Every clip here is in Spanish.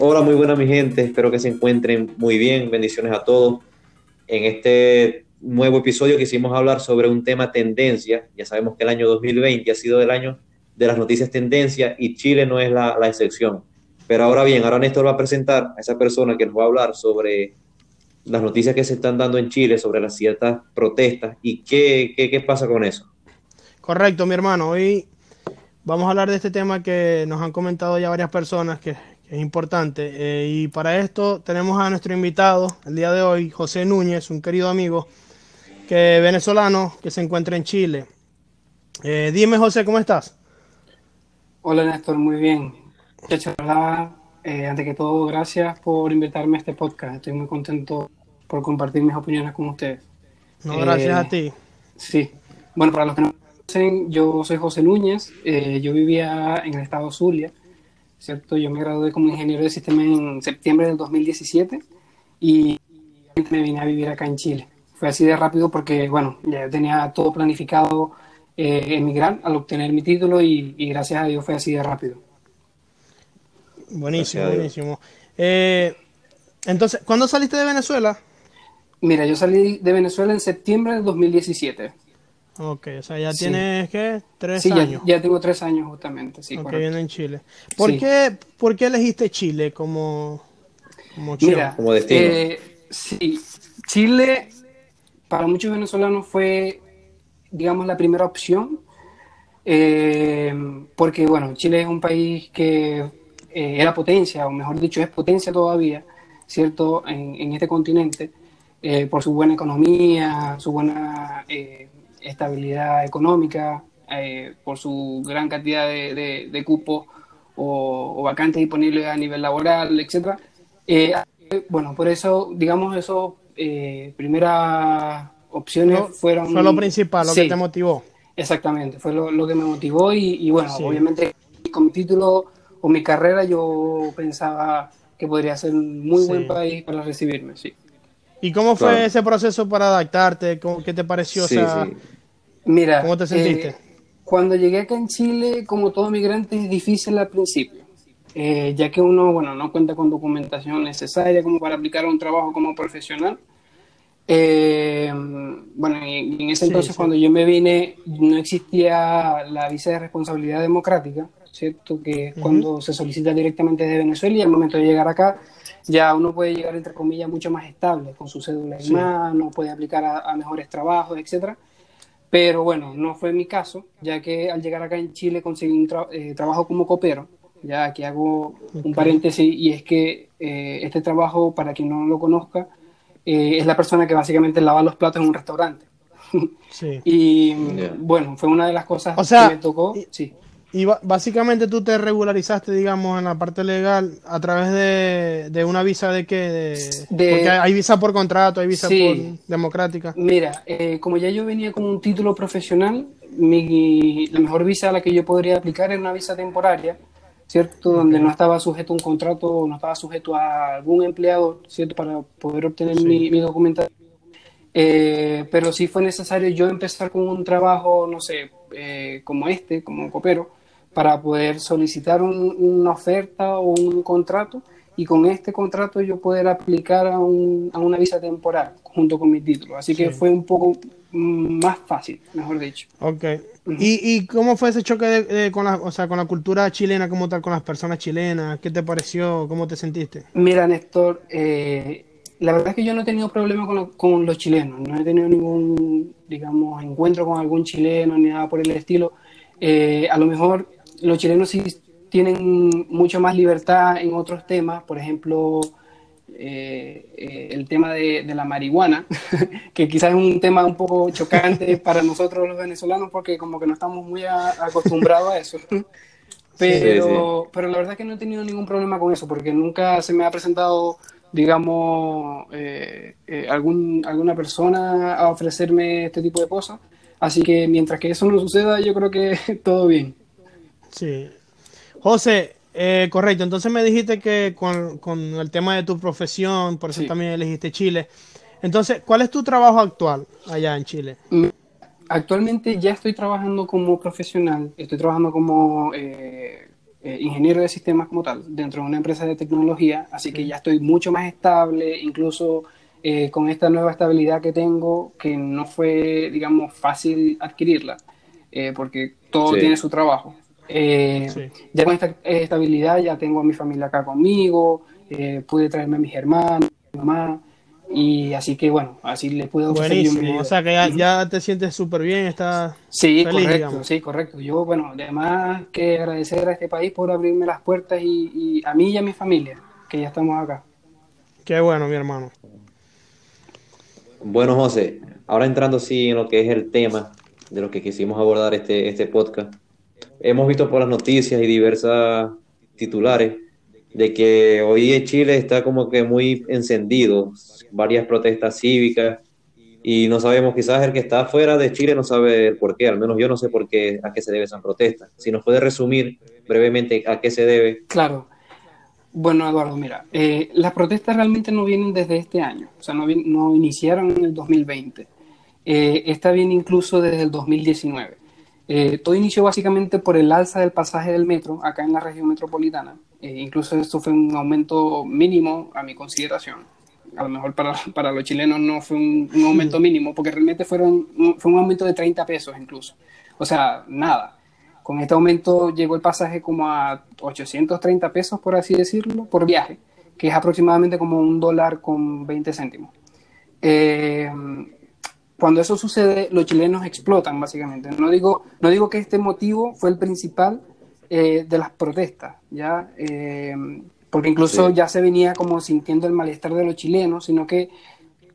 Hola, muy buena mi gente, espero que se encuentren muy bien, bendiciones a todos. En este nuevo episodio quisimos hablar sobre un tema tendencia, ya sabemos que el año 2020 ha sido el año de las noticias tendencia y Chile no es la, excepción. Pero ahora bien, ahora Néstor va a presentar a esa persona que nos va a hablar sobre las noticias que se están dando en Chile, sobre las ciertas protestas y qué, qué, qué pasa con eso. Correcto, mi hermano. Hoy vamos a hablar de este tema que nos han comentado ya varias personas, que es importante. Eh, y para esto tenemos a nuestro invitado el día de hoy, José Núñez, un querido amigo que venezolano que se encuentra en Chile. Eh, dime, José, ¿cómo estás? Hola Néstor, muy bien. Eh, antes que todo, gracias por invitarme a este podcast. Estoy muy contento por compartir mis opiniones con ustedes. No, gracias Eh, a ti. Sí. Bueno, para los que no conocen, yo soy José Núñez. eh, yo vivía en el estado Zulia, ¿cierto? Yo me gradué como ingeniero de sistema en septiembre del 2017 y me vine a vivir acá en Chile. Fue así de rápido porque, bueno, ya tenía todo planificado eh, emigrar al obtener mi título y, y gracias a Dios fue así de rápido. Buenísimo, buenísimo. Eh, entonces, ¿cuándo saliste de Venezuela? Mira, yo salí de Venezuela en septiembre del 2017. Ok, o sea, ya Sí. tienes, ¿qué? Tres Sí, ya, años. ya tengo tres años justamente, sí, Ok, viviendo en Chile. ¿Por, Sí. qué, ¿Por qué elegiste Chile como, como opción? Mira, Como destino. eh, sí, Chile para muchos venezolanos fue, digamos, la primera opción, eh, porque, bueno, Chile es un país que eh, era potencia, o mejor dicho, es potencia todavía, ¿cierto?, en, en este continente, eh, por su buena economía, su buena eh, estabilidad económica, eh, por su gran cantidad de, de- de cupos o, o vacantes disponibles a nivel laboral, etcétera. Eh, bueno, por eso, digamos, eso, eh, primeras opciones Fue- fueron... Fue lo principal, lo Sí, que te motivó. Exactamente, fue lo, lo que me motivó y, y bueno, Sí. obviamente con mi título o mi carrera yo pensaba que podría ser un muy Sí. buen país para recibirme, sí. ¿Y cómo fue Claro. ese proceso para adaptarte? ¿Cómo, ¿Qué te pareció? O Sí, sea, sí. Mira, ¿Cómo te sentiste? eh, cuando llegué acá en Chile, como todo migrante, es difícil al principio, eh, ya que uno, bueno, no cuenta con documentación necesaria como para aplicar a un trabajo como profesional. Eh, bueno, en ese entonces sí. cuando yo me vine, no existía la visa de responsabilidad democrática, ¿cierto? Que es Ujú. cuando se solicita directamente desde Venezuela y al momento de llegar acá, ya uno puede llegar, entre comillas, mucho más estable, con su cédula en Sí. mano, puede aplicar a, a mejores trabajos, etcétera. Pero bueno, no fue mi caso, ya que al llegar acá en Chile conseguí un tra- eh, trabajo como copero. Ya aquí hago un paréntesis y es que eh, este trabajo, para quien no lo conozca, eh, es la persona que básicamente lava los platos en un restaurante. sí. Y bueno, fue una de las cosas O sea, que me tocó. y- Sí, Y básicamente tú te regularizaste, digamos, en la parte legal a través de, de una visa de qué? De, De- Porque hay visa por contrato, hay visa Sí. por democrática. Mira, eh, como ya yo venía con un título profesional, mi, la mejor visa a la que yo podría aplicar era una visa temporaria, ¿cierto? Donde no estaba sujeto a un contrato, no estaba sujeto a algún empleador, ¿cierto? Para poder obtener Sí. mi, mi documentación. Eh, pero sí fue necesario yo empezar con un trabajo, no sé, eh, como este, como copero, para poder solicitar un- una oferta o un contrato y con este contrato yo poder aplicar a, un- a una visa temporal junto con mi título. Así que Sí. fue un poco mm, más fácil, mejor dicho. Ok. ¿Y, y cómo fue ese choque de- de- con, la, o sea, con la cultura chilena como tal, con las personas chilenas? ¿Qué te pareció? ¿Cómo te sentiste? Mira, Néstor, eh, la verdad es que yo no he tenido problema con, lo- con los chilenos, no he tenido ningún, digamos, encuentro con algún chileno ni nada por el estilo. Eh, a lo mejor los chilenos sí tienen mucho más libertad en otros temas, por ejemplo, eh, eh, el tema de, de la marihuana, que quizás es un tema un poco chocante para nosotros los venezolanos porque como que no estamos muy a- acostumbrados a eso. Pero, pero la verdad es que no he tenido ningún problema con eso, porque nunca se me ha presentado, digamos, eh, eh, algún, alguna persona a ofrecerme este tipo de cosas. Así que mientras que eso no suceda, yo creo que todo bien. Sí. José, eh, correcto. Entonces me dijiste que con, con el tema de tu profesión, por eso Sí. también elegiste Chile. Entonces, ¿cuál es tu trabajo actual allá en Chile? Actualmente ya estoy trabajando como profesional, estoy trabajando como eh, eh, ingeniero de sistemas como tal, dentro de una empresa de tecnología, así que ya estoy mucho más estable, incluso eh, con esta nueva estabilidad que tengo, que no fue, digamos, fácil adquirirla, eh, porque todo tiene su trabajo. Ya con esta estabilidad ya tengo a mi familia acá conmigo, pude traerme a mis hermanos, mi mamá, y así que bueno, así le puedo Buenísimo, o sea que ya, te sientes súper bien, está Sí, correcto, sí, correcto. Yo, bueno, además que agradecer a este país por abrirme las puertas y, a mí y a mi familia, que ya estamos acá. Qué bueno, mi hermano. Bueno, José, ahora entrando sí en lo que es el tema de lo que quisimos abordar este, este podcast. Hemos visto por las noticias y diversas titulares de que hoy en Chile está como que muy encendido, varias protestas cívicas y no sabemos, quizás el que está fuera de Chile no sabe el por qué, al menos yo no sé por qué, a qué se debe esa protesta. Si nos puede resumir brevemente a qué se debe. Claro. Bueno, Eduardo, mira, eh, las protestas realmente no vienen desde este año, o sea, no, no iniciaron en el 2020. Eh, esta viene incluso desde el 2019. Eh, todo inició básicamente por el alza del pasaje del metro acá en la región metropolitana. incluso esto fue un aumento mínimo a mi consideración a lo mejor para, para los chilenos no fue un, aumento mínimo, porque realmente fueron, fue un aumento de 30 pesos incluso. O sea, nada. Con este aumento llegó el pasaje como a 830 pesos, por así decirlo, por viaje, que es aproximadamente como un dólar con 20 céntimos. Eh, cuando eso sucede, los chilenos explotan, básicamente. No digo, no digo que este motivo fue el principal eh, de las protestas, ¿ya? Eh, porque incluso ya se venía como sintiendo el malestar de los chilenos, sino que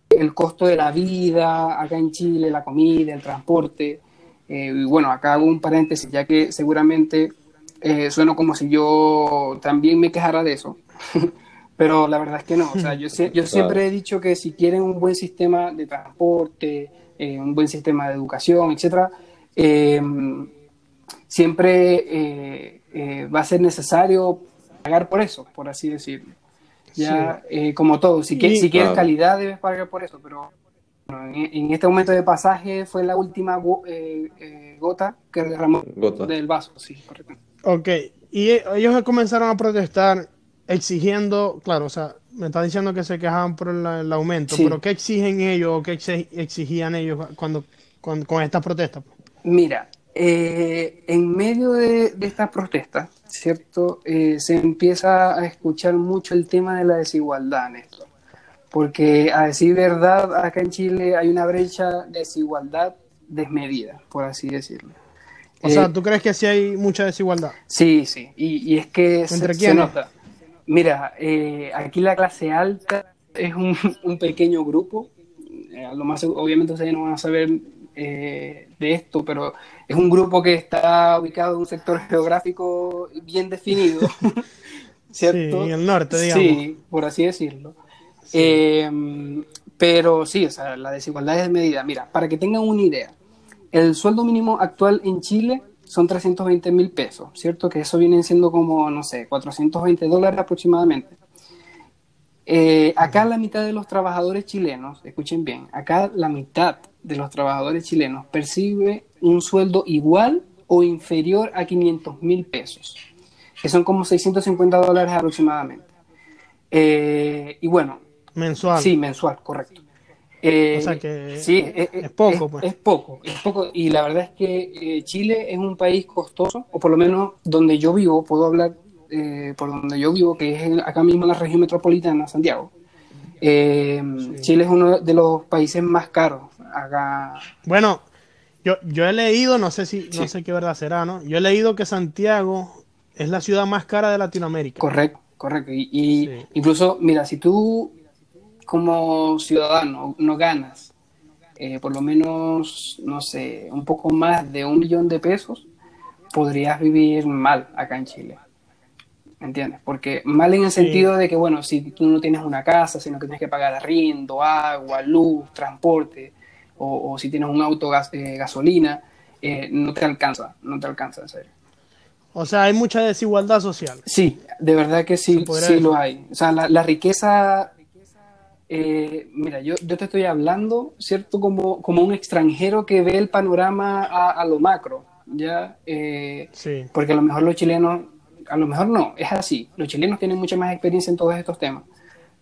el costo de la vida acá en Chile, la comida, el transporte, eh, y bueno, acá hago un paréntesis, ya que seguramente eh, sueno como si yo también me quejara de eso, pero la verdad es que no, o sea, yo, yo siempre he dicho que si quieren un buen sistema de transporte, eh, un buen sistema de educación, etcétera, siempre va a ser necesario pagar por eso, por así decirlo. Ya, eh, como todo, si, si quieres calidad debes pagar por eso, pero en, este momento de pasaje fue la última eh, eh, gota que derramó del vaso, sí, correcto. Ok, y ellos comenzaron a protestar exigiendo, claro, o sea, me está diciendo que se quejaban por el, aumento, pero ¿qué exigen ellos o qué exigían ellos cuando, con estas protestas? Mira, en medio de, de estas protestas, ¿cierto? Eh, se empieza a escuchar mucho el tema de la desigualdad, Néstor. Porque a decir verdad, acá en Chile hay una brecha de desigualdad desmedida, por así decirlo. O sea, eh, ¿tú crees que sí hay mucha desigualdad? Sí, sí, y, es que se, nota. Mira, eh, aquí la clase alta es un, un pequeño grupo, a lo más obviamente ustedes no van a saber de esto, pero es un grupo que está ubicado en un sector geográfico bien definido, ¿cierto? Sí, en el norte, digamos. Sí, por así decirlo. Em, pero sí, o sea, la desigualdad es de medida. Mira, para que tengan una idea, el sueldo mínimo actual en Chile son 320 mil pesos, ¿cierto? Que eso viene siendo como, no sé, 420 dólares aproximadamente. Eh, acá la mitad de los trabajadores chilenos, escuchen bien, acá la mitad de los trabajadores chilenos percibe un sueldo igual o inferior a 500 mil pesos, que son como 650 dólares aproximadamente. Eh, y bueno. Mensual. Sí, mensual, correcto. O sea que sí, es, poco, pues. Es poco, es poco. Y la verdad es que eh, Chile es un país costoso, o por lo menos donde yo vivo, puedo hablar eh, por donde yo vivo, que es acá mismo en la región metropolitana, Santiago. Chile es uno de los países más caros acá. Bueno, yo, yo he leído, no sé si, no sé qué verdad será, ¿no? Yo he leído que Santiago es la ciudad más cara de Latinoamérica. Correcto, correcto. Y, incluso, mira, si tú como ciudadano no ganas eh, por lo menos, no sé, un poco más de un millón de pesos, podrías vivir mal acá en Chile. ¿Entiendes? Porque mal en el sentido de que, bueno, si tú no tienes una casa, sino que tienes que pagar arriendo, agua, luz, transporte, o, si tienes un auto eh, gasolina, eh, no te alcanza, no te alcanza, en serio. O sea, hay mucha desigualdad social. Sí, de verdad que sí, sí lo hay. O sea, la, riqueza, eh, mira, yo, yo te estoy hablando, ¿cierto? Como, como un extranjero que ve el panorama a, lo macro, ¿ya? sí. Porque a lo mejor los chilenos a lo mejor no, es así. Los chilenos tienen mucha más experiencia en todos estos temas.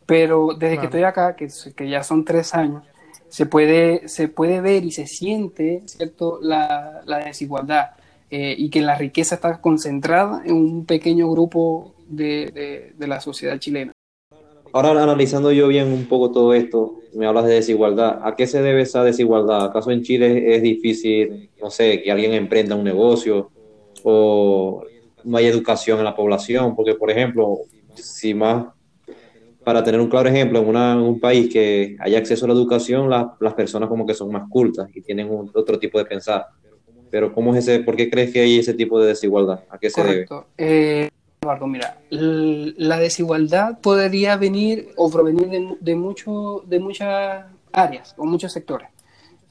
Pero desde que estoy acá, que, que, ya son tres años, se puede, se puede ver y se siente, ¿cierto?, la, la desigualdad eh, y que la riqueza está concentrada en un pequeño grupo de, de, de la sociedad chilena. Ahora analizando yo bien un poco todo esto, me hablas de desigualdad. ¿A qué se debe esa desigualdad? ¿Acaso en Chile es difícil, no sé, que alguien emprenda un negocio o no hay educación en la población? Porque, por ejemplo, si más, para tener un claro ejemplo, en, una, un país que haya acceso a la educación, las personas como que son más cultas y tienen otro tipo de pensar. Pero ¿cómo es ese, por qué crees que hay ese tipo de desigualdad? ¿A qué se debe? Eh, Eduardo, mira, la desigualdad podría venir o provenir de, de, de muchas áreas o muchos sectores.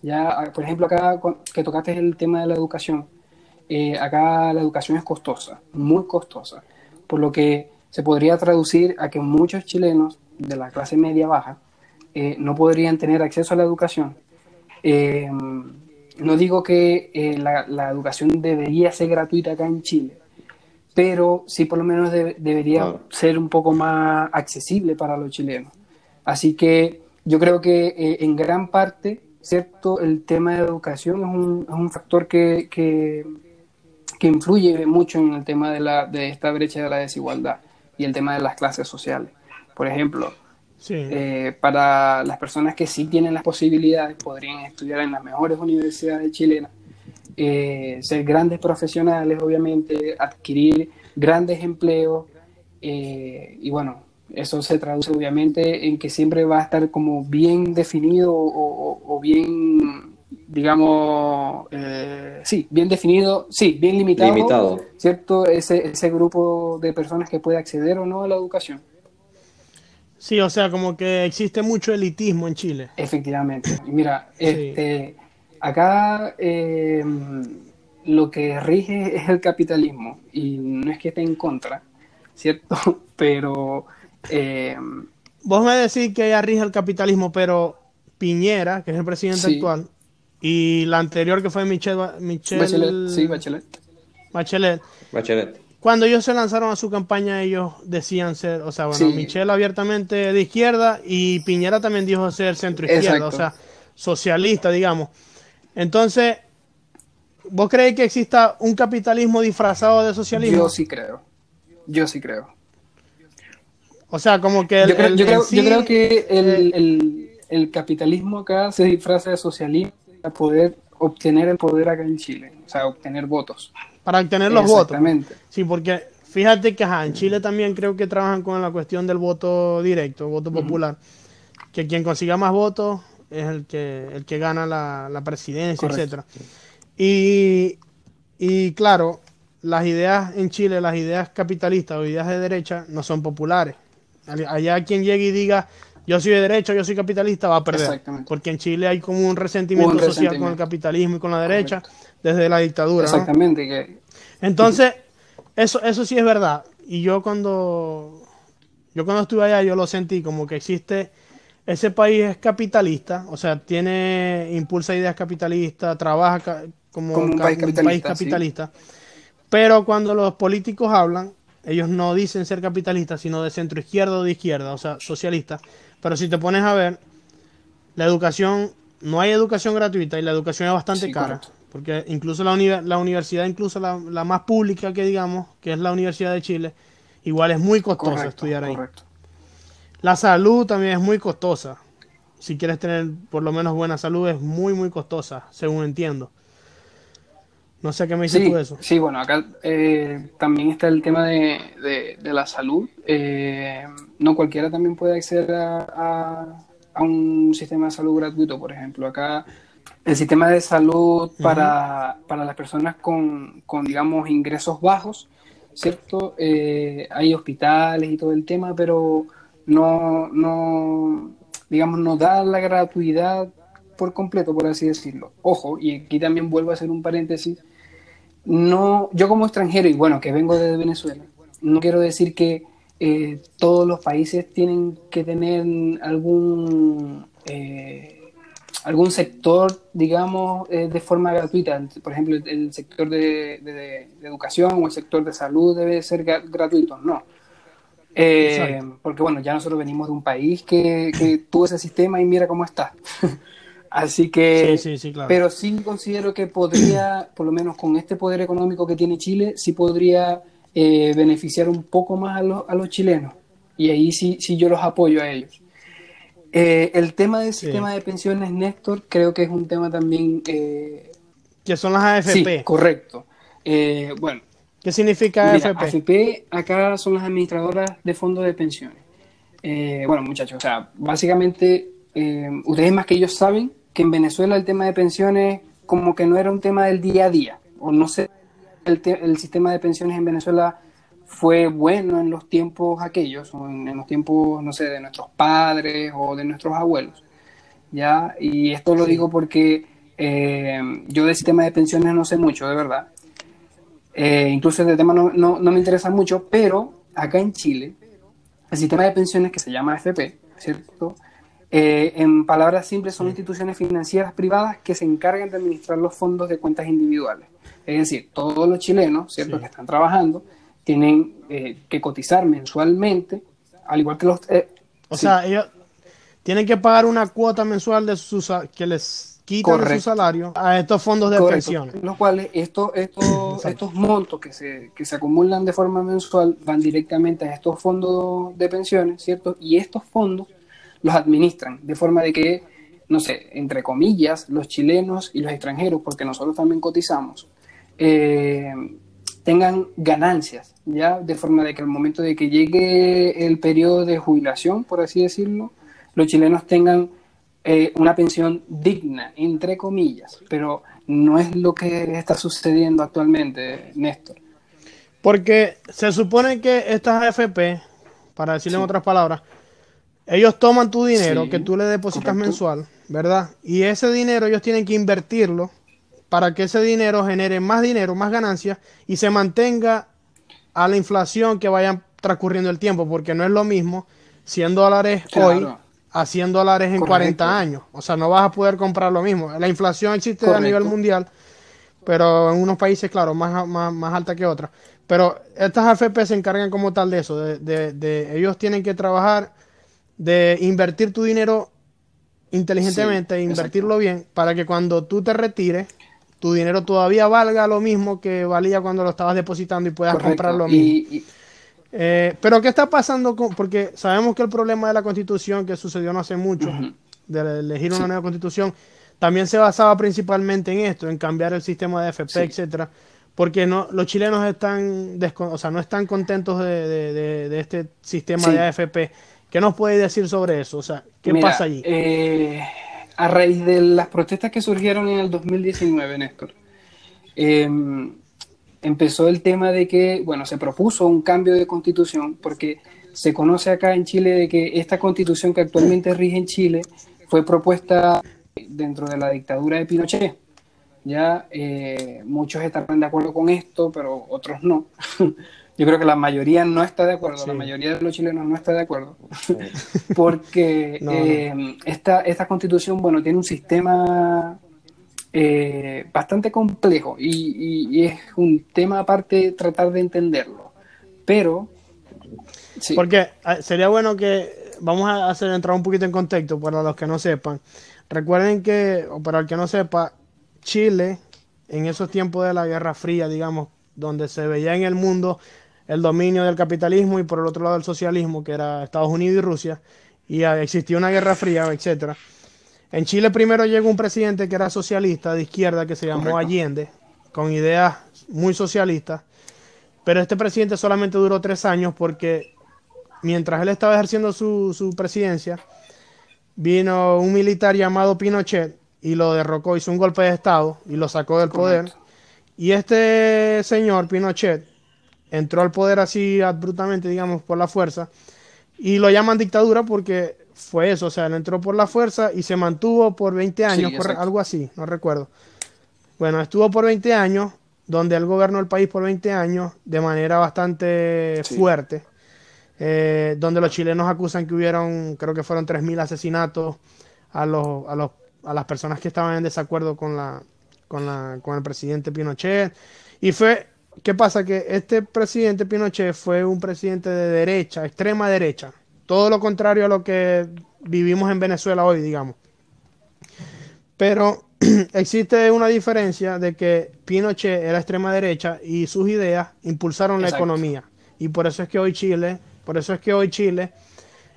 Ya, por ejemplo, acá que tocaste el tema de la educación, eh, acá la educación es costosa, muy costosa, por lo que se podría traducir a que muchos chilenos de la clase media baja eh, no podrían tener acceso a la educación. Eh, no digo que la, la, educación debería ser gratuita acá en Chile, pero sí por lo menos de, debería claro. ser un poco más accesible para los chilenos. Así que yo creo que eh, en gran parte, ¿cierto? El tema de educación es un, es un factor que, que, que, influye mucho en el tema de, la, de esta brecha de la desigualdad y el tema de las clases sociales. Por ejemplo, sí. eh, para las personas que sí tienen las posibilidades, podrían estudiar en las mejores universidades chilenas eh, ser grandes profesionales, obviamente, adquirir grandes empleos eh, y bueno, eso se traduce obviamente en que siempre va a estar como bien definido o, o, o bien, digamos, eh, sí, bien definido, sí, bien limitado, limitado. ¿cierto? Ese, ese grupo de personas que puede acceder o no a la educación. Sí, o sea, como que existe mucho elitismo en Chile. Efectivamente. Mira, sí. este, acá eh, lo que rige es el capitalismo y no es que esté en contra, ¿cierto? Pero... Eh, Vos me decís que ella rige el capitalismo, pero Piñera, que es el presidente sí. actual, y la anterior que fue Michelle, Michelle Bachelet, sí, Bachelet. Bachelet. Bachelet. Cuando ellos se lanzaron a su campaña, ellos decían ser, o sea, bueno, sí. Michelle abiertamente de izquierda y Piñera también dijo ser centro izquierda, o sea, socialista, digamos. Entonces, ¿vos creéis que exista un capitalismo disfrazado de socialismo? Yo sí creo. Yo sí creo. O sea, como que... El, yo, creo, el, yo, creo, sí, yo, creo, que el, el, capitalismo acá se disfraza de socialismo para poder obtener el poder acá en Chile, o sea, obtener votos. Para obtener los votos. Sí, porque fíjate que ajá, en Chile también creo que trabajan con la cuestión del voto directo, voto popular, uh -huh. que quien consiga más votos es el que, el que gana la, la presidencia, etcétera. Y, y claro, las ideas en Chile, las ideas capitalistas o ideas de derecha no son populares. Allá quien llegue y diga yo soy de derecha, yo soy capitalista, va a perder. Porque en Chile hay como un resentimiento, un resentimiento. social con el capitalismo y con la derecha Correcto. desde la dictadura. Exactamente. ¿no? Que... Entonces, eso, eso sí es verdad. Y yo cuando, yo cuando estuve allá, yo lo sentí como que existe ese país es capitalista, o sea, tiene, impulsa ideas capitalistas, trabaja ca como, como, un país capitalista. Un país capitalista sí. Pero cuando los políticos hablan, ellos no dicen ser capitalistas, sino de centro izquierda o de izquierda, o sea, socialistas. Pero si te pones a ver, la educación, no hay educación gratuita y la educación es bastante sí, cara. Correcto. Porque incluso la, uni la universidad, incluso la, la, más pública que digamos, que es la Universidad de Chile, igual es muy costoso correcto, estudiar ahí. La salud también es muy costosa. Si quieres tener por lo menos buena salud, es muy, muy costosa, según entiendo. No sé qué me dices sí, tú de eso. Sí, bueno, acá eh, también está el tema de, de, de la salud. Eh, no cualquiera también puede acceder a, a, a, un sistema de salud gratuito, por ejemplo. Acá el sistema de salud uh -huh. para, las personas con, con, digamos, ingresos bajos, ¿cierto? Eh, hay hospitales y todo el tema, pero no, no, digamos, no da la gratuidad por completo, por así decirlo. Ojo, y aquí también vuelvo a hacer un paréntesis, no, yo como extranjero, y bueno, que vengo de Venezuela, no quiero decir que eh, todos los países tienen que tener algún, eh, algún sector, digamos, eh, de forma gratuita. Por ejemplo, el, sector de, educación o el sector de salud debe ser gratuito. No. Eh, porque bueno, ya nosotros venimos de un país que, que tuvo ese sistema y mira cómo está. Así que, pero sí considero que podría, por lo menos con este poder económico que tiene Chile, sí podría eh, beneficiar un poco más a, a, los chilenos. Y ahí sí, sí yo los apoyo a ellos. Eh, el tema del sistema de pensiones, Néstor, creo que es un tema también... Eh, que son las AFP. Sí, correcto. bueno. ¿Qué significa AFP? AFP acá son las administradoras de fondos de pensiones. bueno, muchachos, o sea, básicamente ustedes más que ellos saben que en Venezuela el tema de pensiones como que no era un tema del día a día, o no sé, el, el sistema de pensiones en Venezuela fue bueno en los tiempos aquellos, o en, los tiempos, no sé, de nuestros padres o de nuestros abuelos. ¿ya? Y esto lo digo porque eh, yo del sistema de pensiones no sé mucho, de verdad. Eh, incluso este tema no, no, no, me interesa mucho, pero acá en Chile, el sistema de pensiones que se llama AFP, ¿cierto? Eh, en palabras simples, son instituciones financieras privadas que se encargan de administrar los fondos de cuentas individuales. Es decir, todos los chilenos, ¿cierto?, que están trabajando, tienen eh, que cotizar mensualmente, al igual que los... Eh, o sea, ellos tienen que pagar una cuota mensual de sus, que les quitan su salario a estos fondos de pensión. Los cuales estos, estos, estos montos que se, que se acumulan de forma mensual van directamente a estos fondos de pensiones, ¿cierto? Y estos fondos los administran, de forma de que, no sé, entre comillas, los chilenos y los extranjeros, porque nosotros también cotizamos, eh, tengan ganancias, ¿ya? De forma de que al momento de que llegue el periodo de jubilación, por así decirlo, los chilenos tengan eh, una pensión digna, entre comillas, pero no es lo que está sucediendo actualmente, Néstor. Porque se supone que estas AFP, para decirlo en otras palabras, ellos toman tu dinero que tú le depositas mensual, ¿verdad? Y ese dinero ellos tienen que invertirlo para que ese dinero genere más dinero, más ganancias y se mantenga a la inflación que vaya transcurriendo el tiempo, porque no es lo mismo 100 dólares hoy a 100 dólares en 40 años. O sea, no vas a poder comprar lo mismo. La inflación existe a nivel mundial, pero en unos países, claro, más, más, alta que otras. Pero estas AFP se encargan como tal de eso, de, de ellos tienen que trabajar de invertir tu dinero inteligentemente, invertirlo bien, para que cuando tú te retires, tu dinero todavía valga lo mismo que valía cuando lo estabas depositando y puedas comprar lo mismo. Eh, pero ¿qué está pasando? Con, porque sabemos que el problema de la constitución que sucedió no hace mucho, de elegir una nueva constitución, también se basaba principalmente en esto, en cambiar el sistema de FP, etcétera porque no, los chilenos están, o sea, no están contentos de, este sistema de AFP ¿Qué nos puede decir sobre eso? O sea, ¿qué pasa allí? Eh, a raíz de las protestas que surgieron en el 2019, Néstor, em, empezó el tema de que, bueno, se propuso un cambio de constitución porque se conoce acá en Chile de que esta constitución que actualmente rige en Chile fue propuesta dentro de la dictadura de Pinochet. Ya eh, muchos estarán de acuerdo con esto, pero otros no. Yo creo que la mayoría no está de acuerdo, la mayoría de los chilenos no está de acuerdo, porque eh, esta, esta constitución, bueno, tiene un sistema eh, bastante complejo y, es un tema aparte tratar de entenderlo, pero... Porque ah, sería bueno que vamos a hacer entrar un poquito en contexto para los que no sepan. Recuerden que, o para el que no sepa, Chile, en esos tiempos de la Guerra Fría, digamos, donde se veía en el mundo el dominio del capitalismo y por el otro lado el socialismo, que era Estados Unidos y Rusia, y existía una guerra fría, etcétera. En Chile primero llegó un presidente que era socialista de izquierda que se llamó Allende, con ideas muy socialistas, pero este presidente solamente duró tres años porque mientras él estaba ejerciendo su, presidencia, vino un militar llamado Pinochet y lo derrocó, hizo un golpe de Estado y lo sacó del poder. Y este señor, Pinochet, entró al poder así abruptamente, digamos, por la fuerza, y lo llaman dictadura porque fue eso, o sea, él entró por la fuerza y se mantuvo por 20 años, algo así, no recuerdo. Bueno, estuvo por 20 años, donde él gobernó el país por 20 años de manera bastante fuerte, eh, donde los chilenos acusan que hubieron, creo que fueron 3.000 asesinatos a los, a los a las personas que estaban en desacuerdo con, la, con, la, con el presidente Pinochet. Y fue, ¿qué pasa? Que este presidente Pinochet fue un presidente de derecha, extrema derecha. Todo lo contrario a lo que vivimos en Venezuela hoy, digamos. Pero existe una diferencia de que Pinochet era extrema derecha y sus ideas impulsaron la economía. Y por eso es que hoy Chile, por eso es que hoy Chile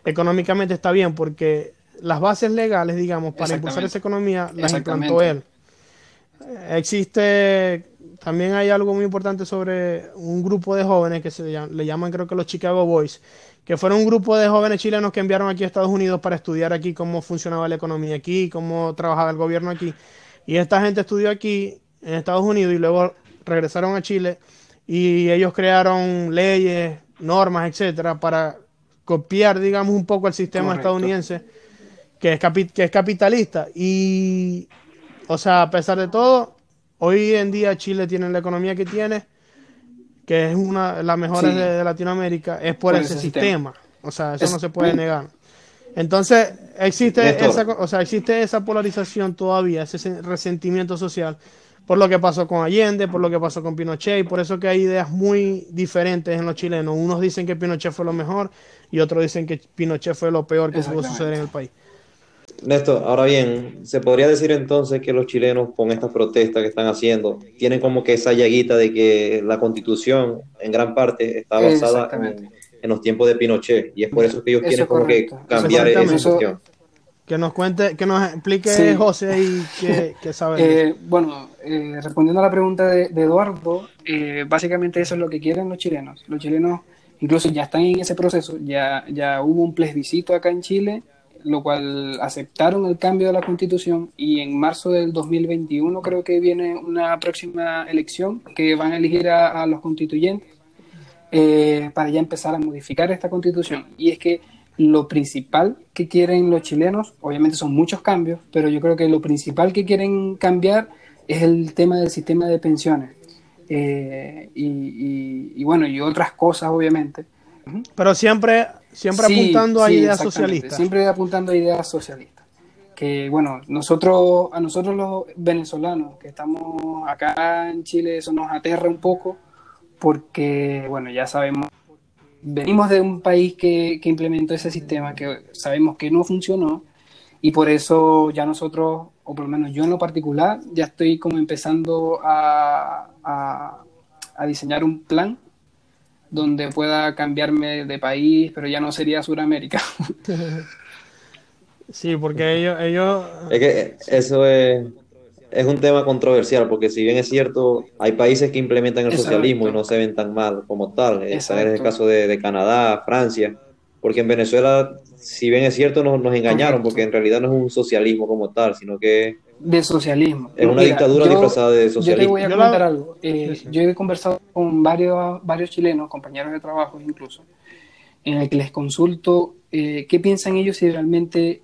económicamente está bien, porque las bases legales, digamos, para impulsar esa economía las implantó él. Existe, también hay algo muy importante sobre un grupo de jóvenes que se le llaman creo que los Chicago Boys, que fueron un grupo de jóvenes chilenos que enviaron aquí a Estados Unidos para estudiar aquí cómo funcionaba la economía aquí, cómo trabajaba el gobierno aquí. Y esta gente estudió aquí en Estados Unidos y luego regresaron a Chile y ellos crearon leyes, normas, etcétera, para copiar, digamos, un poco el sistema estadounidense que es, que es capitalista. Y, o sea, a pesar de todo, hoy en día Chile tiene la economía que tiene que es una de las mejores de, Latinoamérica, es por, ese, sistema. O sea, eso no se puede negar. Entonces, existe esa, o sea, existe esa polarización todavía, ese resentimiento social por lo que pasó con Allende, por lo que pasó con Pinochet, y por eso que hay ideas muy diferentes en los chilenos. Unos dicen que Pinochet fue lo mejor y otros dicen que Pinochet fue lo peor que pudo suceder en el país. Néstor, ahora bien, ¿se podría decir entonces que los chilenos con estas protestas que están haciendo tienen como que esa llaguita de que la constitución en gran parte está basada en, los tiempos de Pinochet y es por eso que ellos quieren como que cambiar esa cuestión? Que nos cuente, que nos explique José y que, sabe. Eh, bueno, eh, respondiendo a la pregunta de, Eduardo, eh, básicamente eso es lo que quieren los chilenos. Los chilenos incluso ya están en ese proceso, ya, ya hubo un plebiscito acá en Chile lo cual aceptaron el cambio de la constitución y en marzo del 2021 creo que viene una próxima elección que van a elegir a, los constituyentes eh, para ya empezar a modificar esta constitución. Y es que lo principal que quieren los chilenos, obviamente son muchos cambios, pero yo creo que lo principal que quieren cambiar es el tema del sistema de pensiones. Eh, y, bueno, y otras cosas, obviamente. Pero siempre Siempre apuntando a ideas socialistas. Siempre apuntando a ideas socialistas. Que bueno, nosotros, a nosotros los venezolanos que estamos acá en Chile, eso nos aterra un poco, porque bueno, ya sabemos, venimos de un país que, implementó ese sistema, que sabemos que no funcionó, y por eso ya nosotros, o por lo menos yo en lo particular, ya estoy como empezando a, a diseñar un plan donde pueda cambiarme de país, pero ya no sería Sudamérica. sí, porque ellos, ellos... Es que eso es, es un tema controversial, porque si bien es cierto, hay países que implementan el socialismo y no se ven tan mal como tal. Ese es el caso de, de, Canadá, Francia, porque en Venezuela, si bien es cierto, nos, nos engañaron, porque en realidad no es un socialismo como tal, sino que de socialismo. Es una dictadura disfrazada de socialismo. Yo te voy a comentar algo. Eh, yo he conversado con varios, varios chilenos, compañeros de trabajo incluso, en el que les consulto eh, qué piensan ellos si realmente,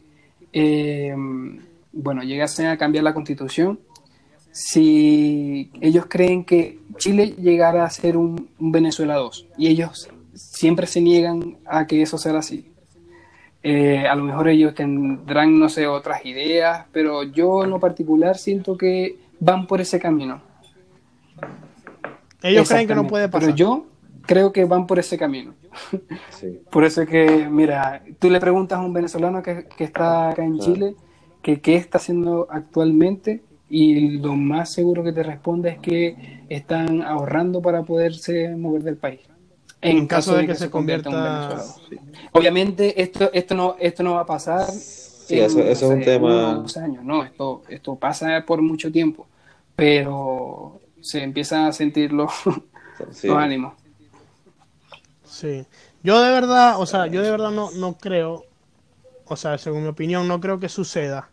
eh, bueno, llegasen a cambiar la constitución, si ellos creen que Chile llegara a ser un, un Venezuela 2 y ellos siempre se niegan a que eso sea así. Eh, a lo mejor ellos tendrán, no sé, otras ideas, pero yo en lo particular siento que van por ese camino. Ellos creen que no puede pasar. Pero yo creo que van por ese camino. Por eso es que, mira, tú le preguntas a un venezolano que, está acá en Chile que qué está haciendo actualmente y lo más seguro que te responde es que están ahorrando para poderse mover del país. En, caso, de que, se, convierta, en un venezolano. Obviamente esto, esto, no, esto no va a pasar. Sí, eso, es un tema. años, no, esto, esto pasa por mucho tiempo, pero se empieza a sentir los, ánimos. Sí. Yo de verdad, o sea, yo de verdad no, no creo, o sea, según mi opinión, no creo que suceda.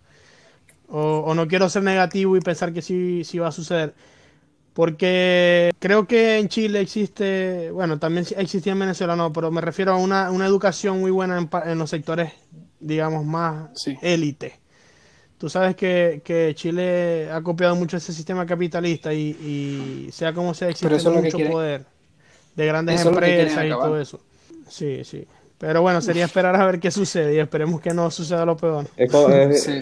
O, o no quiero ser negativo y pensar que sí, sí va a suceder porque creo que en Chile existe, bueno, también existía en Venezuela, no, pero me refiero a una, educación muy buena en, los sectores, digamos, más élite. Tú sabes que, Chile ha copiado mucho ese sistema capitalista y, sea como sea, existe mucho poder de grandes empresas y todo eso. Sí, sí. Pero bueno, sería esperar a ver qué sucede y esperemos que no suceda lo peor. Es es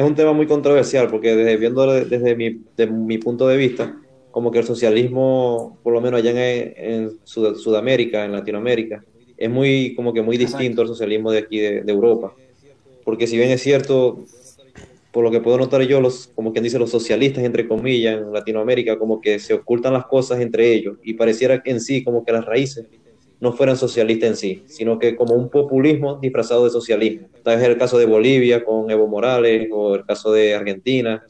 un tema muy controversial porque desde, viéndolo desde mi, mi punto de vista, como que el socialismo, por lo menos allá en, Sudamérica, en Latinoamérica, es muy, como que muy distinto al socialismo de aquí de, Europa. Porque si bien es cierto, por lo que puedo notar yo, los, como quien dice, los socialistas, entre comillas, en Latinoamérica, como que se ocultan las cosas entre ellos y pareciera que en sí, como que las raíces no fueran socialistas en sí, sino que como un populismo disfrazado de socialismo. Tal vez el caso de Bolivia con Evo Morales o el caso de Argentina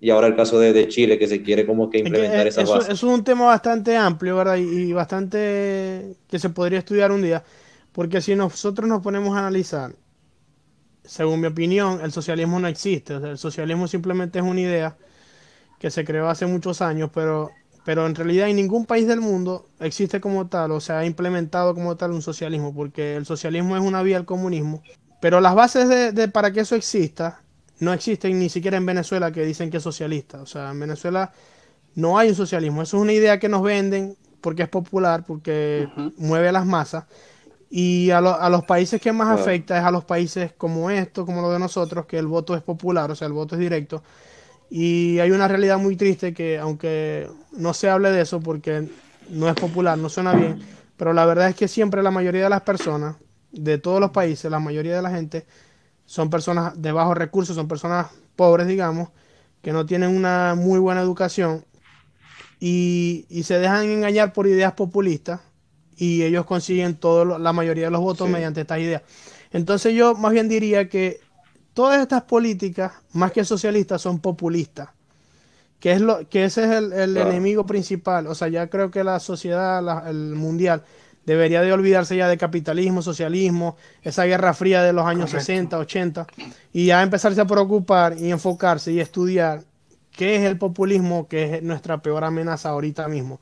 y ahora el caso de, Chile que se quiere como que implementar esa eso, base. es un tema bastante amplio, ¿verdad? Y, bastante que se podría estudiar un día, porque si nosotros nos ponemos a analizar, según mi opinión, el socialismo no existe. el socialismo simplemente es una idea que se creó hace muchos años, pero pero en realidad en ningún país del mundo existe como tal, o sea, ha implementado como tal un socialismo, porque el socialismo es una vía al comunismo, pero las bases de, para que eso exista no existen ni siquiera en Venezuela que dicen que es socialista, o sea, en Venezuela no hay un socialismo, eso es una idea que nos venden porque es popular, porque mueve a las masas, y a, a, los países que más afecta es a los países como esto, como lo de nosotros, que el voto es popular, o sea, el voto es directo, y hay una realidad muy triste que, aunque no se hable de eso porque no es popular, no suena bien, pero la verdad es que siempre la mayoría de las personas de todos los países, la mayoría de la gente, son personas de bajos recursos, son personas pobres, digamos, que no tienen una muy buena educación y, se dejan engañar por ideas populistas y ellos consiguen todo, la mayoría de los votos mediante estas ideas. Entonces yo más bien diría que todas estas políticas, más que socialistas, son populistas. Que, es lo, que ese es el, enemigo principal. O sea, ya creo que la sociedad, el mundial, debería de olvidarse ya de capitalismo, socialismo, esa guerra fría de los años 60, 80, y ya empezarse a preocupar y enfocarse y estudiar qué es el populismo, que es nuestra peor amenaza ahorita mismo.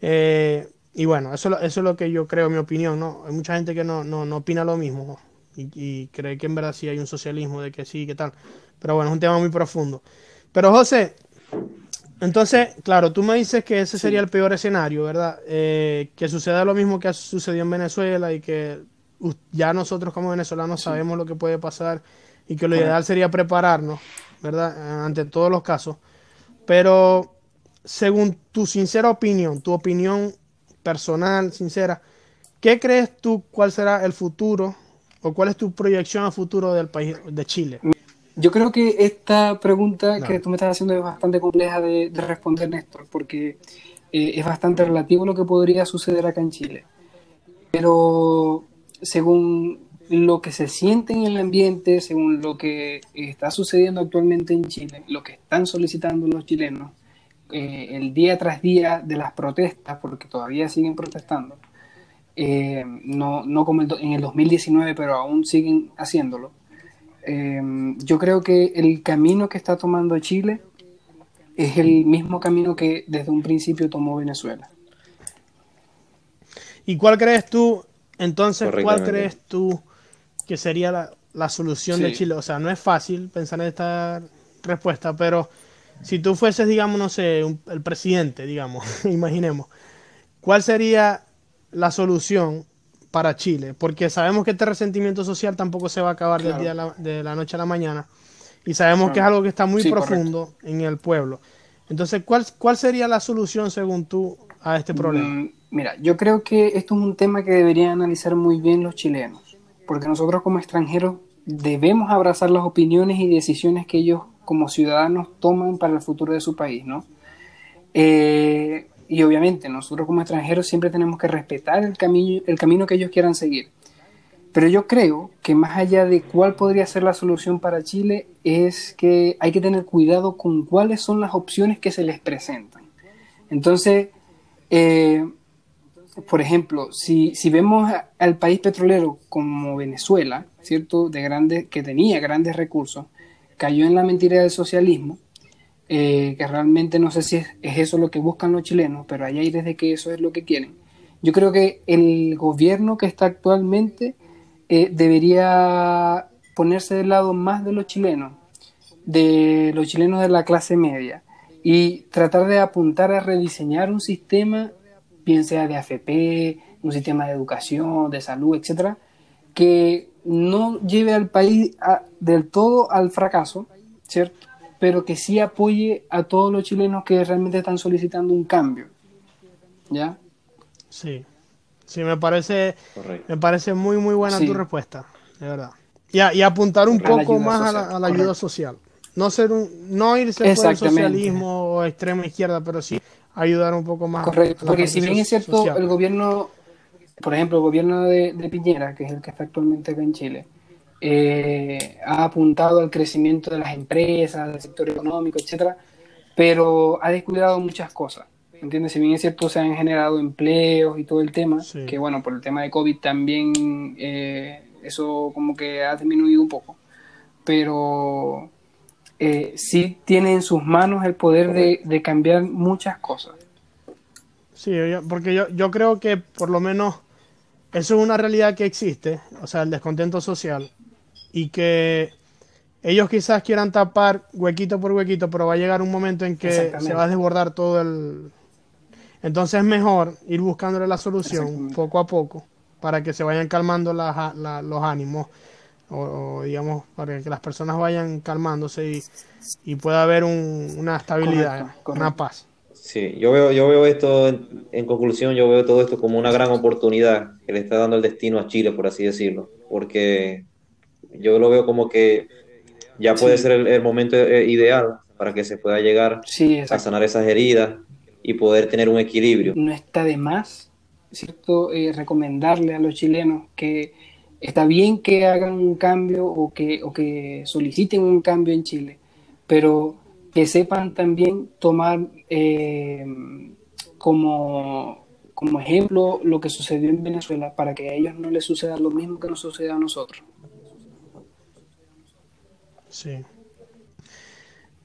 Eh, y bueno, eso, eso es lo que yo creo, mi opinión, ¿no? Hay mucha gente que no, no, no opina lo mismo y, cree que en verdad sí hay un socialismo, de que sí, que tal. Pero bueno, es un tema muy profundo. Pero José, entonces, claro, tú me dices que ese sería el peor escenario, ¿verdad? Eh, que suceda lo mismo que ha sucedido en Venezuela y que ya nosotros como venezolanos sabemos lo que puede pasar y que lo ideal sería prepararnos, ¿verdad? Ante todos los casos. Pero, según tu sincera opinión, tu opinión personal, sincera, ¿qué crees tú cuál será el futuro ¿O cuál es tu proyección a futuro del país de Chile? Yo creo que esta pregunta que tú me estás haciendo es bastante compleja de, responder, Néstor, porque eh, es bastante relativo lo que podría suceder acá en Chile. Pero según lo que se siente en el ambiente, según lo que está sucediendo actualmente en Chile, lo que están solicitando los chilenos, eh, el día tras día de las protestas, porque todavía siguen protestando, eh, no, no como en el 2019, pero aún siguen haciéndolo. Eh, yo creo que el camino que está tomando Chile es el mismo camino que desde un principio tomó Venezuela. ¿Y cuál crees tú, entonces, cuál crees tú que sería la, solución de Chile? O sea, no es fácil pensar en esta respuesta, pero si tú fueses, digamos, no sé, el presidente, digamos, imaginemos, ¿cuál sería la solución para Chile, porque sabemos que este resentimiento social tampoco se va a acabar del día de la, noche a la mañana y sabemos que es algo que está muy profundo en el pueblo. Entonces, ¿cuál, ¿cuál sería la solución según tú a este problema? Mm, mira, yo creo que esto es un tema que deberían analizar muy bien los chilenos, porque nosotros como extranjeros debemos abrazar las opiniones y decisiones que ellos como ciudadanos toman para el futuro de su país, ¿no? Eh, y obviamente nosotros como extranjeros siempre tenemos que respetar el camino, el camino que ellos quieran seguir. Pero yo creo que más allá de cuál podría ser la solución para Chile, es que hay que tener cuidado con cuáles son las opciones que se les presentan. Entonces, eh, por ejemplo, si, si vemos al país petrolero como Venezuela, ¿cierto? De grandes, que tenía grandes recursos, cayó en la mentira del socialismo, eh, que realmente no sé si es, eso lo que buscan los chilenos, pero hay aires de que eso es lo que quieren. Yo creo que el gobierno que está actualmente eh, debería ponerse del lado más de los chilenos, de los chilenos de la clase media, y tratar de apuntar a rediseñar un sistema, bien sea de AFP, un sistema de educación, de salud, etcétera, que no lleve al país del todo al fracaso, ¿cierto? Pero que sí apoye a todos los chilenos que realmente están solicitando un cambio. ¿Ya? Sí. Sí, me parece, me parece muy, muy buena tu respuesta, de verdad. Y, y apuntar un poco más a la, ayuda social. No ser un, no irse por el socialismo o extrema izquierda, pero sí ayudar un poco más. Correcto, porque si bien es cierto, el gobierno, por ejemplo, el gobierno de, Piñera, que es el que está actualmente acá en Chile, eh, ha apuntado al crecimiento de las empresas, del sector económico, etcétera, pero ha descuidado muchas cosas. ¿Entiendes? Si bien es cierto, se han generado empleos y todo el tema, que bueno, por el tema de COVID también eh, eso como que ha disminuido un poco, pero eh, sí tiene en sus manos el poder de, cambiar muchas cosas. Sí, porque yo, yo creo que por lo menos eso es una realidad que existe, o sea, el descontento social, y que ellos quizás quieran tapar huequito por huequito, pero va a llegar un momento en que se va a desbordar todo el... Entonces es mejor ir buscándole la solución poco a poco para que se vayan calmando los ánimos o, digamos para que las personas vayan calmándose y, pueda haber una estabilidad, una paz. Sí, yo veo, yo veo esto, en, conclusión, yo veo todo esto como una gran oportunidad que le está dando el destino a Chile, por así decirlo, porque yo lo veo como que ya puede ser el, momento eh, ideal para que se pueda llegar a sanar esas heridas y poder tener un equilibrio. No está de más, ¿cierto? Eh, recomendarle a los chilenos que está bien que hagan un cambio o que, o que soliciten un cambio en Chile, pero que sepan también tomar eh, como, como ejemplo lo que sucedió en Venezuela para que a ellos no les suceda lo mismo que nos suceda a nosotros. Sí.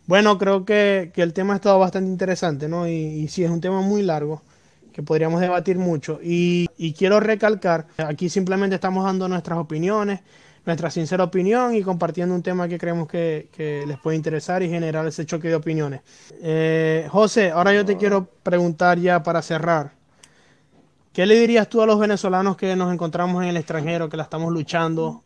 Bueno, creo que, el tema ha estado bastante interesante, ¿no? Y, y sí, es un tema muy largo que podríamos debatir mucho. Y, quiero recalcar, aquí simplemente estamos dando nuestras opiniones, nuestra sincera opinión y compartiendo un tema que creemos que, les puede interesar y generar ese choque de opiniones. Eh, José, ahora yo te quiero preguntar ya para cerrar. ¿Qué le dirías tú a los venezolanos que nos encontramos en el extranjero, que la estamos luchando,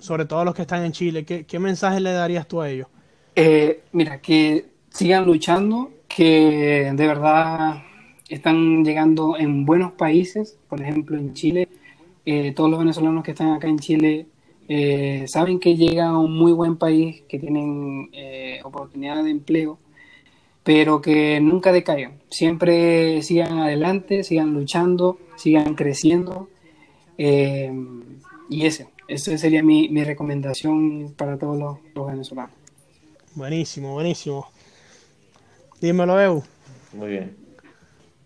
sobre todo los que están en Chile? ¿Qué, qué mensaje le darías tú a ellos? Eh, mira, que sigan luchando, que de verdad están llegando en buenos países, por ejemplo en Chile. Eh, todos los venezolanos que están acá en Chile eh, saben que llegan a un muy buen país, que tienen eh, oportunidades de empleo, pero que nunca decaigan. Siempre sigan adelante, sigan luchando, sigan creciendo. y ese, esa sería mi, mi, recomendación para todos los, los venezolanos. Buenísimo, buenísimo. Dímelo, Evo. Muy bien.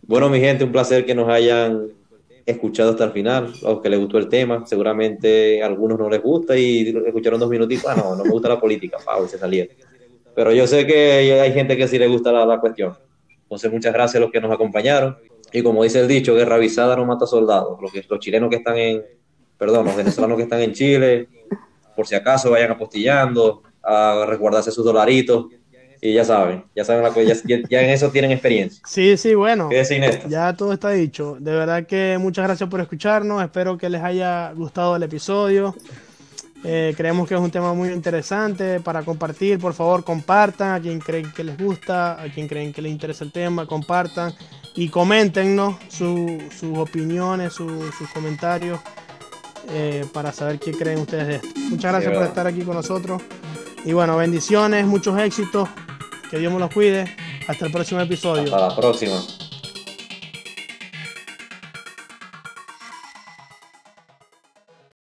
Bueno, mi gente, un placer que nos hayan escuchado hasta el final, a los que les gustó el tema, seguramente a algunos no les gusta y escucharon dos minutitos, ah, no, no me gusta la política, pau, se salieron. Pero yo sé que hay gente que sí le gusta la, cuestión. Entonces, muchas gracias a los que nos acompañaron. Y como dice el dicho, guerra avisada no mata soldados. Los, que, los chilenos que están en, perdón, los venezolanos que están en Chile, por si acaso vayan apostillando, a resguardarse sus dolaritos y ya saben, ya saben la ya, ya, en eso tienen experiencia. Sí, sí, bueno. Ya todo está dicho. De verdad que muchas gracias por escucharnos. Espero que les haya gustado el episodio. Eh, creemos que es un tema muy interesante para compartir. Por favor, compartan a quien creen que les gusta, a quien creen que les interesa el tema, compartan y coméntenos sus opiniones, sus comentarios eh, para saber qué creen ustedes de esto. Muchas gracias por estar aquí con nosotros. Y bueno, bendiciones, muchos éxitos. Que Dios me los cuide. Hasta el próximo episodio. Hasta la próxima.